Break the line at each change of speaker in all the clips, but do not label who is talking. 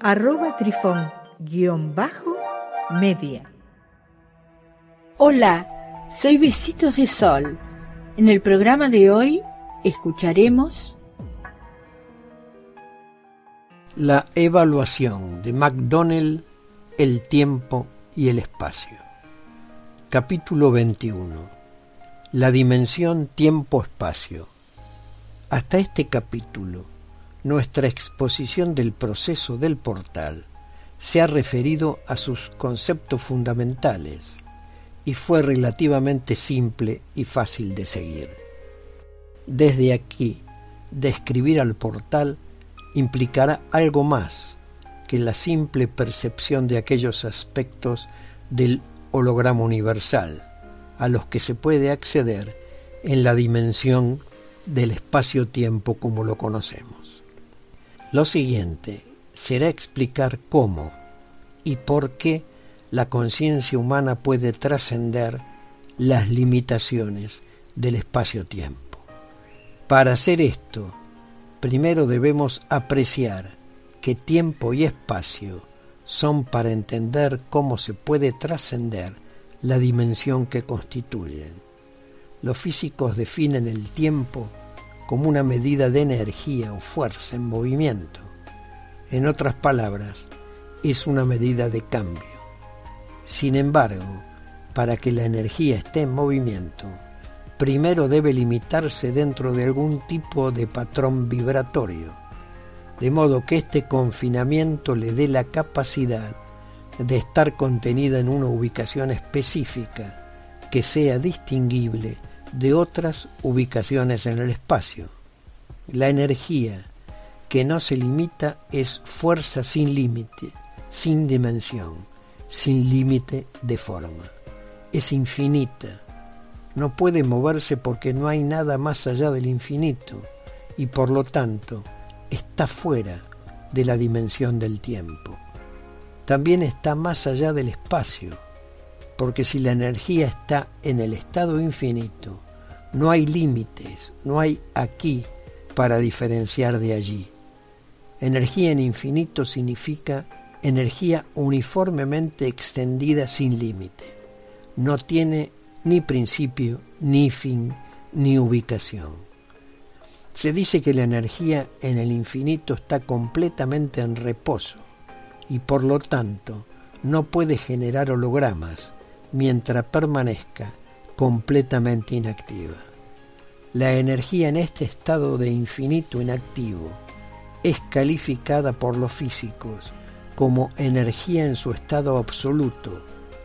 arroba trifón-media.
Hola, soy Besitos de Sol. En el programa de hoy escucharemos
la evaluación de McDonnell, el tiempo y el espacio. Capítulo 21. La dimensión tiempo-espacio. Hasta este capítulo, nuestra exposición del proceso del portal se ha referido a sus conceptos fundamentales y fue relativamente simple y fácil de seguir. Desde aquí, describir al portal implicará algo más que la simple percepción de aquellos aspectos del holograma universal a los que se puede acceder en la dimensión del espacio-tiempo como lo conocemos. Lo siguiente será explicar cómo y por qué la conciencia humana puede trascender las limitaciones del espacio-tiempo. Para hacer esto, primero debemos apreciar que tiempo y espacio son para entender cómo se puede trascender la dimensión que constituyen. Los físicos definen el tiempo como una medida de energía o fuerza en movimiento. En otras palabras, es una medida de cambio. Sin embargo, para que la energía esté en movimiento, primero debe limitarse dentro de algún tipo de patrón vibratorio, de modo que este confinamiento le dé la capacidad de estar contenida en una ubicación específica que sea distinguible de otras ubicaciones en el espacio. La energía que no se limita es fuerza sin límite, sin dimensión, sin límite de forma. Es infinita. No puede moverse porque no hay nada más allá del infinito y por lo tanto está fuera de la dimensión del tiempo también está más allá del espacio, porque si la energía está en el estado infinito, no hay límites, no hay aquí para diferenciar de allí. Energía en infinito significa energía uniformemente extendida sin límite. No tiene ni principio, ni fin, ni ubicación. Se dice que la energía en el infinito está completamente en reposo y por lo tanto no puede generar hologramas mientras permanezca completamente inactiva. La energía en este estado de infinito inactivo es calificada por los físicos como energía en su estado absoluto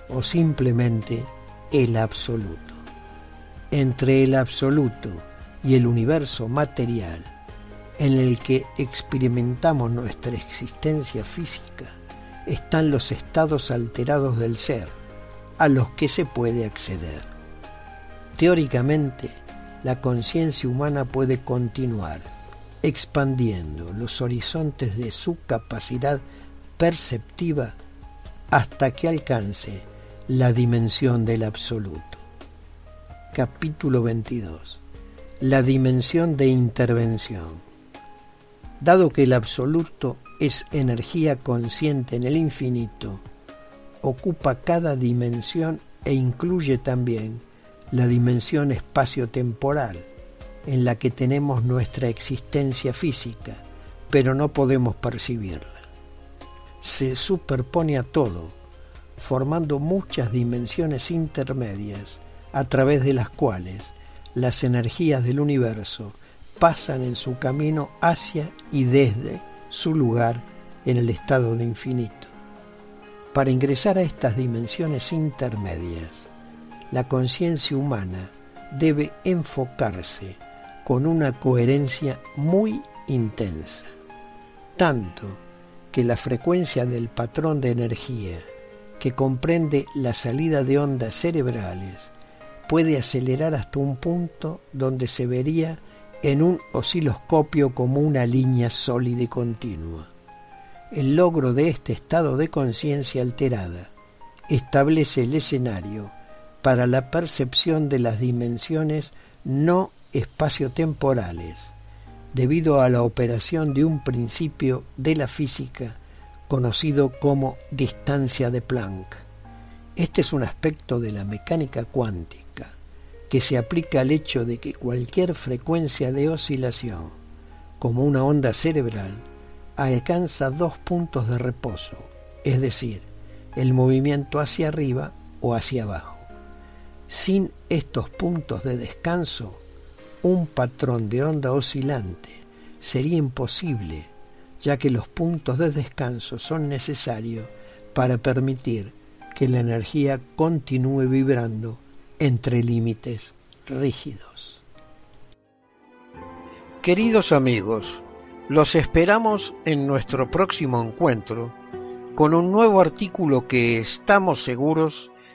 o simplemente el absoluto. Entre el absoluto y el universo material en el que experimentamos nuestra existencia física están los estados alterados del ser a los que se puede acceder. Teóricamente, la conciencia humana puede continuar expandiendo los horizontes de su capacidad perceptiva hasta que alcance la dimensión del absoluto. Capítulo 22. La dimensión de intervención. Dado que el absoluto es energía consciente en el infinito, ocupa cada dimensión e incluye también la dimensión espacio-temporal, en la que tenemos nuestra existencia física, pero no podemos percibirla. Se superpone a todo, formando muchas dimensiones intermedias a través de las cuales las energías del universo pasan en su camino hacia y desde su lugar en el estado de infinito. Para ingresar a estas dimensiones intermedias, la conciencia humana debe enfocarse con una coherencia muy intensa, tanto que la frecuencia del patrón de energía que comprende la salida de ondas cerebrales puede acelerar hasta un punto donde se vería en un osciloscopio como una línea sólida y continua. El logro de este estado de conciencia alterada establece el escenario para la percepción de las dimensiones no espaciotemporales, debido a la operación de un principio de la física conocido como distancia de Planck. Este es un aspecto de la mecánica cuántica que se aplica al hecho de que cualquier frecuencia de oscilación, como una onda cerebral, alcanza dos puntos de reposo, es decir, el movimiento hacia arriba o hacia abajo. Sin estos puntos de descanso, un patrón de onda oscilante sería imposible ya que los puntos de descanso son necesarios para permitir que la energía continúe vibrando entre límites rígidos.
Queridos amigos, los esperamos en nuestro próximo encuentro con un nuevo artículo que estamos seguros